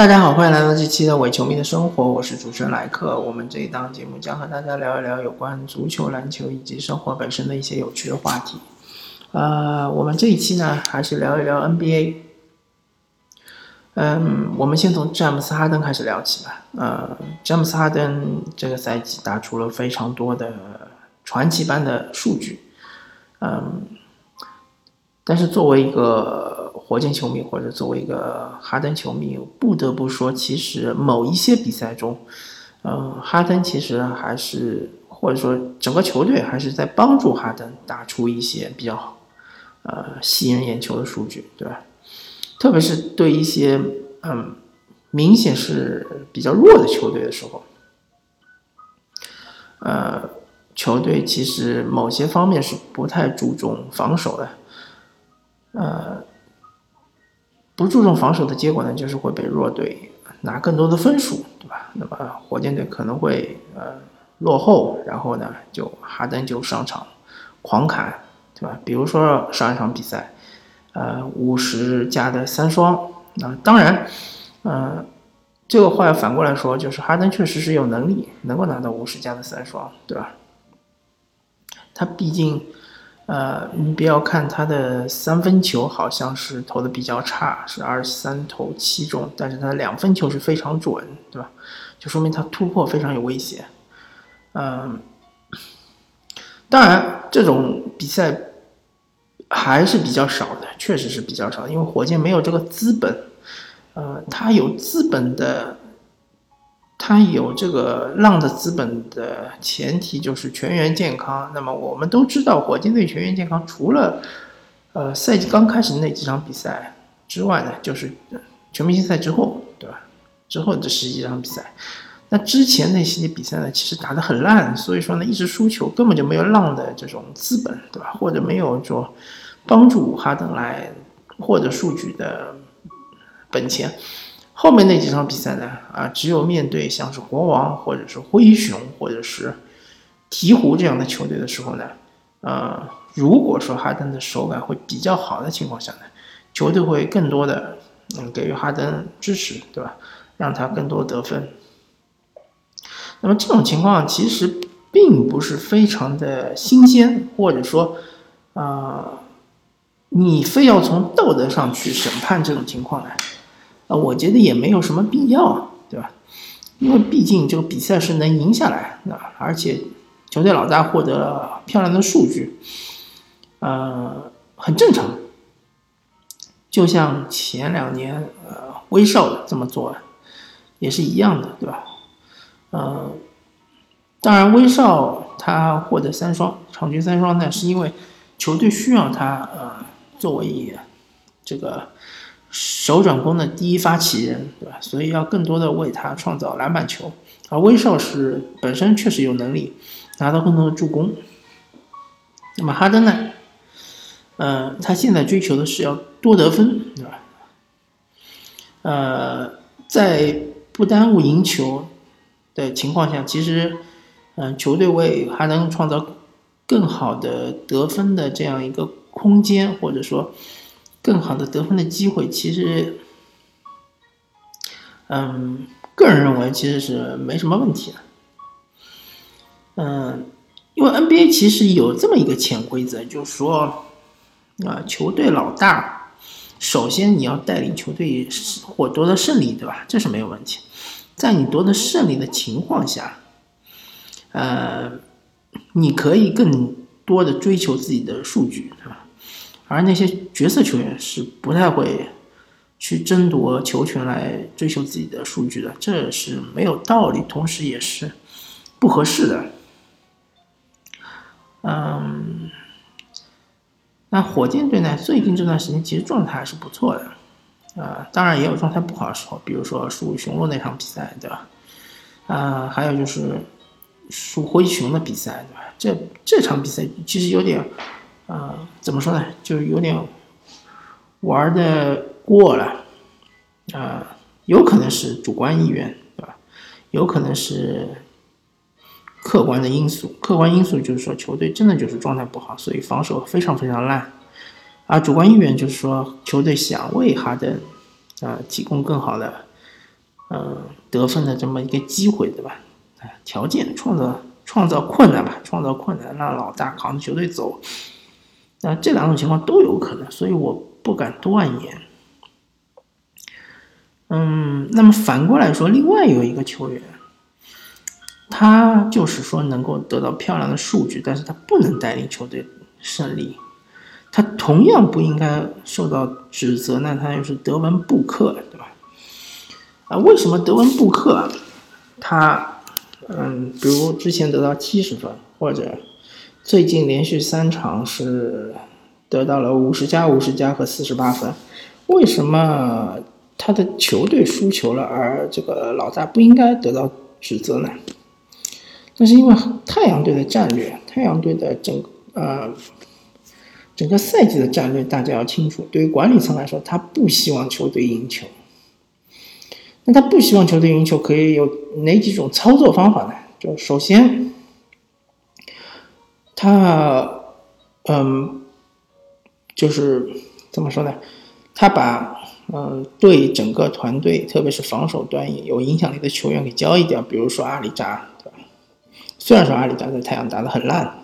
大家好，欢迎来到这期的伪球迷的生活，我是主持人莱克。我们这一档节目将和大家聊一聊有关足球、篮球以及生活本身的一些有趣的话题。呃，我们这一期呢，还是聊一聊 NBA。嗯，我们先从詹姆斯哈登开始聊起吧。呃，詹姆斯哈登这个赛季打出了非常多的传奇般的数据。嗯，但是作为一个火箭球迷或者作为一个哈登球迷，不得不说，其实某一些比赛中，嗯，哈登其实还是或者说整个球队还是在帮助哈登打出一些比较呃吸引人眼球的数据，对吧？特别是对一些嗯明显是比较弱的球队的时候，呃，球队其实某些方面是不太注重防守的，呃。不注重防守的结果呢，就是会被弱队拿更多的分数，对吧？那么火箭队可能会呃落后，然后呢就哈登就上场狂砍，对吧？比如说上一场比赛，呃五十加的三双，那当然，呃这个话要反过来说，就是哈登确实是有能力能够拿到五十加的三双，对吧？他毕竟。呃，你不要看他的三分球好像是投的比较差，是二十三投七中，但是他的两分球是非常准，对吧？就说明他突破非常有威胁。嗯，当然这种比赛还是比较少的，确实是比较少，因为火箭没有这个资本。呃，他有资本的。他有这个浪的资本的前提就是全员健康。那么我们都知道，火箭队全员健康，除了呃赛季刚开始那几场比赛之外呢，就是全明星赛之后，对吧？之后这十几场比赛，那之前那些比赛呢，其实打得很烂，所以说呢，一直输球，根本就没有浪的这种资本，对吧？或者没有说帮助哈登来获得数据的本钱。后面那几场比赛呢？啊，只有面对像是国王或者是灰熊或者是鹈鹕这样的球队的时候呢，呃，如果说哈登的手感会比较好的情况下呢，球队会更多的嗯给予哈登支持，对吧？让他更多得分。那么这种情况其实并不是非常的新鲜，或者说啊，你非要从道德上去审判这种情况呢？啊，我觉得也没有什么必要，对吧？因为毕竟这个比赛是能赢下来，那而且球队老大获得了漂亮的数据，呃，很正常。就像前两年呃威少这么做，也是一样的，对吧？呃，当然威少他获得三双场均三双呢，是因为球队需要他呃作为这个。手转攻的第一发起人，对吧？所以要更多的为他创造篮板球。而威少是本身确实有能力拿到更多的助攻。那么哈登呢？呃，他现在追求的是要多得分，对吧？呃，在不耽误赢球的情况下，其实，嗯，球队为哈登创造更好的得分的这样一个空间，或者说。更好的得分的机会，其实，嗯，个人认为其实是没什么问题的。嗯，因为 NBA 其实有这么一个潜规则，就是说，啊，球队老大，首先你要带领球队获夺得胜利，对吧？这是没有问题。在你夺得胜利的情况下，呃，你可以更多的追求自己的数据，是吧？而那些角色球员是不太会去争夺球权来追求自己的数据的，这是没有道理，同时也是不合适的。嗯，那火箭队呢？最近这段时间其实状态还是不错的，啊，当然也有状态不好的时候，比如说输雄鹿那场比赛，对吧？啊，还有就是输灰熊的比赛，对吧？这这场比赛其实有点。呃，怎么说呢？就是有点玩的过了，啊，有可能是主观意愿，对吧？有可能是客观的因素。客观因素就是说球队真的就是状态不好，所以防守非常非常烂。而主观意愿就是说球队想为哈登啊提供更好的嗯，得分的这么一个机会，对吧？条件创造创造困难吧，创造困难让老大扛着球队走，那这两种情况都有可能，所以我不敢断言。嗯，那么反过来说，另外有一个球员，他就是说能够得到漂亮的数据，但是他不能带领球队胜利，他同样不应该受到指责。那他就是德文布克，对吧？啊，为什么德文布克他，嗯，比如之前得到七十分，或者最近连续三场是得到了五十加、五十加和四十八分，为什么？他的球队输球了，而这个老大不应该得到指责呢？那是因为太阳队的战略，太阳队的整呃整个赛季的战略大家要清楚。对于管理层来说，他不希望球队赢球。那他不希望球队赢球，可以有哪几种操作方法呢？就首先，他嗯，就是怎么说呢？他把嗯，对整个团队，特别是防守端有影响力的球员给交易掉，比如说阿里扎，对吧？虽然说阿里扎在太阳打得很烂，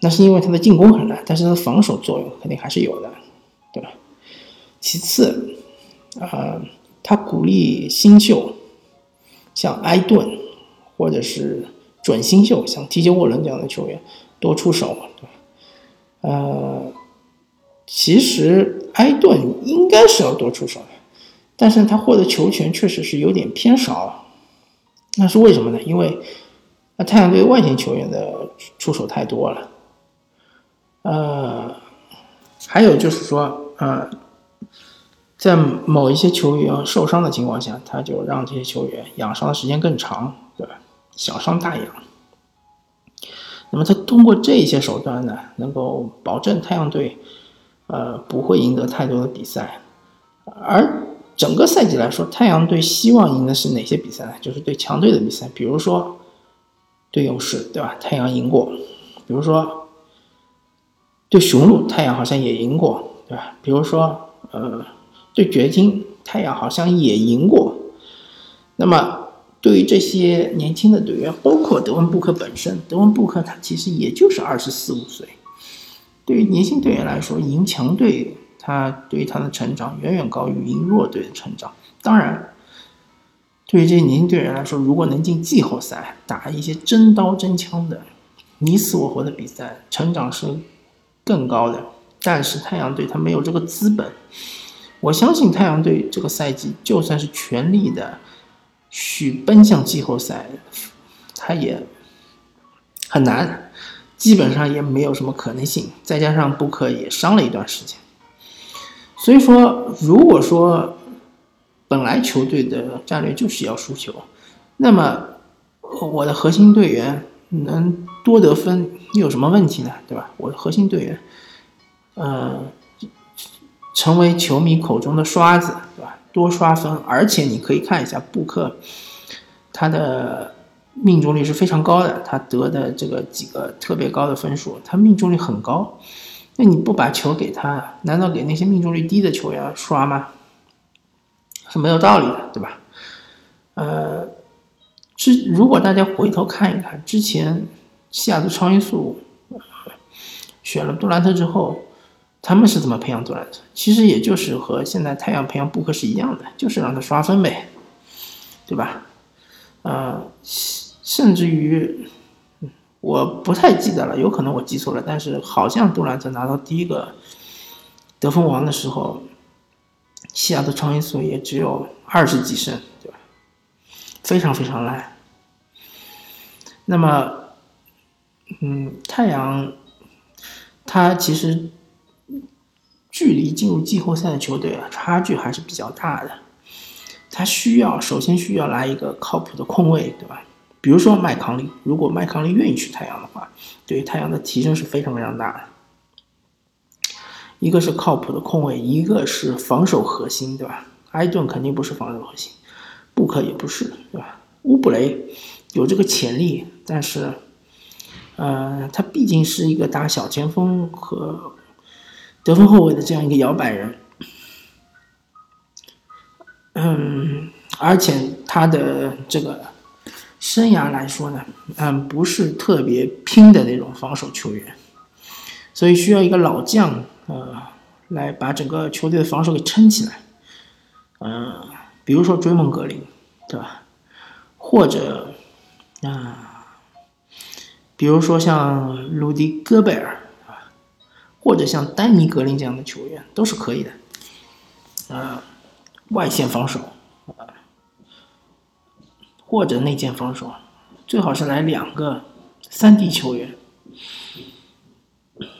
那是因为他的进攻很烂，但是他的防守作用肯定还是有的，对吧？其次，啊，他鼓励新秀，像埃顿或者是准新秀，像 TJ 沃伦这样的球员多出手，对吧？呃。其实埃顿应该是要多出手的，但是他获得球权确实是有点偏少，那是为什么呢？因为那太阳队外线球员的出手太多了，呃，还有就是说，呃，在某一些球员受伤的情况下，他就让这些球员养伤的时间更长，对吧？小伤大养。那么他通过这些手段呢，能够保证太阳队。呃，不会赢得太多的比赛，而整个赛季来说，太阳队希望赢的是哪些比赛呢？就是对强队的比赛，比如说对勇士，对吧？太阳赢过，比如说对雄鹿，太阳好像也赢过，对吧？比如说呃，对掘金，太阳好像也赢过。那么对于这些年轻的队员，包括德文布克本身，德文布克他其实也就是二十四五岁。对于年轻队员来说，赢强队，他对于他的成长远远高于赢弱队的成长。当然，对于这些年轻队员来说，如果能进季后赛，打一些真刀真枪的、你死我活的比赛，成长是更高的。但是太阳队他没有这个资本。我相信太阳队这个赛季就算是全力的去奔向季后赛，他也很难。基本上也没有什么可能性，再加上布克也伤了一段时间，所以说，如果说本来球队的战略就是要输球，那么我的核心队员能多得分又有什么问题呢？对吧？我的核心队员，呃，成为球迷口中的刷子，对吧？多刷分，而且你可以看一下布克，他的。命中率是非常高的，他得的这个几个特别高的分数，他命中率很高。那你不把球给他，难道给那些命中率低的球员刷吗？是没有道理的，对吧？呃，之如果大家回头看一看，之前西雅图超音速选了杜兰特之后，他们是怎么培养杜兰特？其实也就是和现在太阳培养布克是一样的，就是让他刷分呗，对吧？呃。甚至于，我不太记得了，有可能我记错了，但是好像杜兰特拿到第一个得分王的时候，西雅图超音速也只有二十几胜，对吧？非常非常烂。那么，嗯，太阳，他其实距离进入季后赛的球队啊，差距还是比较大的。他需要首先需要来一个靠谱的控卫，对吧？比如说麦康利，如果麦康利愿意去太阳的话，对于太阳的提升是非常非常大的。一个是靠谱的控卫，一个是防守核心，对吧？埃顿肯定不是防守核心，布克也不是，对吧？乌布雷有这个潜力，但是，呃，他毕竟是一个打小前锋和得分后卫的这样一个摇摆人，嗯，而且。他的这个生涯来说呢，嗯，不是特别拼的那种防守球员，所以需要一个老将，呃，来把整个球队的防守给撑起来。嗯，比如说追梦格林，对吧？或者啊，比如说像鲁迪戈贝尔，或者像丹尼格林这样的球员都是可以的。啊，外线防守啊，或者内线防守，最好是来两个三 D 球员，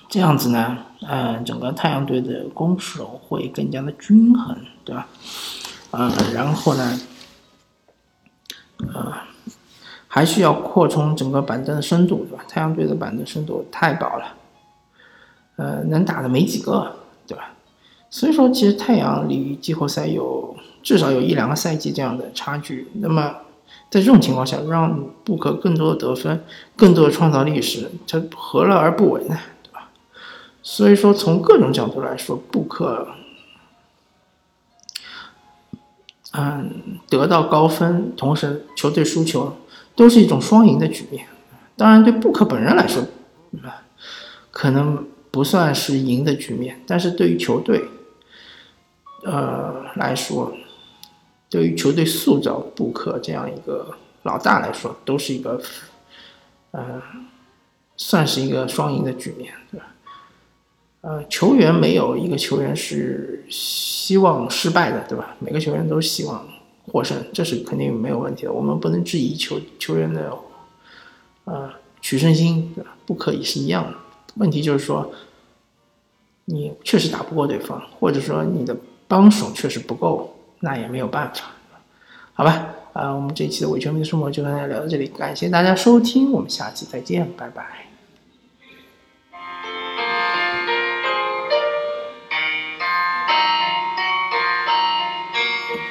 这样子呢，嗯，整个太阳队的攻守会更加的均衡，对吧？啊，然后呢，啊，还需要扩充整个板凳的深度，对吧？太阳队的板凳深度太薄了，呃，能打的没几个，对吧？所以说，其实太阳离季后赛有至少有一两个赛季这样的差距。那么，在这种情况下，让布克更多的得分，更多的创造历史，这何乐而不为呢？对吧？所以说，从各种角度来说，布克。嗯，得到高分，同时球队输球，都是一种双赢的局面。当然，对布克本人来说，可能不算是赢的局面，但是对于球队，呃来说，对于球队塑造布克这样一个老大来说，都是一个，呃，算是一个双赢的局面，对吧？呃，球员没有一个球员是希望失败的，对吧？每个球员都希望获胜，这是肯定没有问题的。我们不能质疑球球员的，呃，取胜心，对吧？不可以是一样的。问题就是说，你确实打不过对方，或者说你的帮手确实不够，那也没有办法，好吧？啊，我们这一期的伪球迷的生活就跟大家聊到这里，感谢大家收听，我们下期再见，拜拜。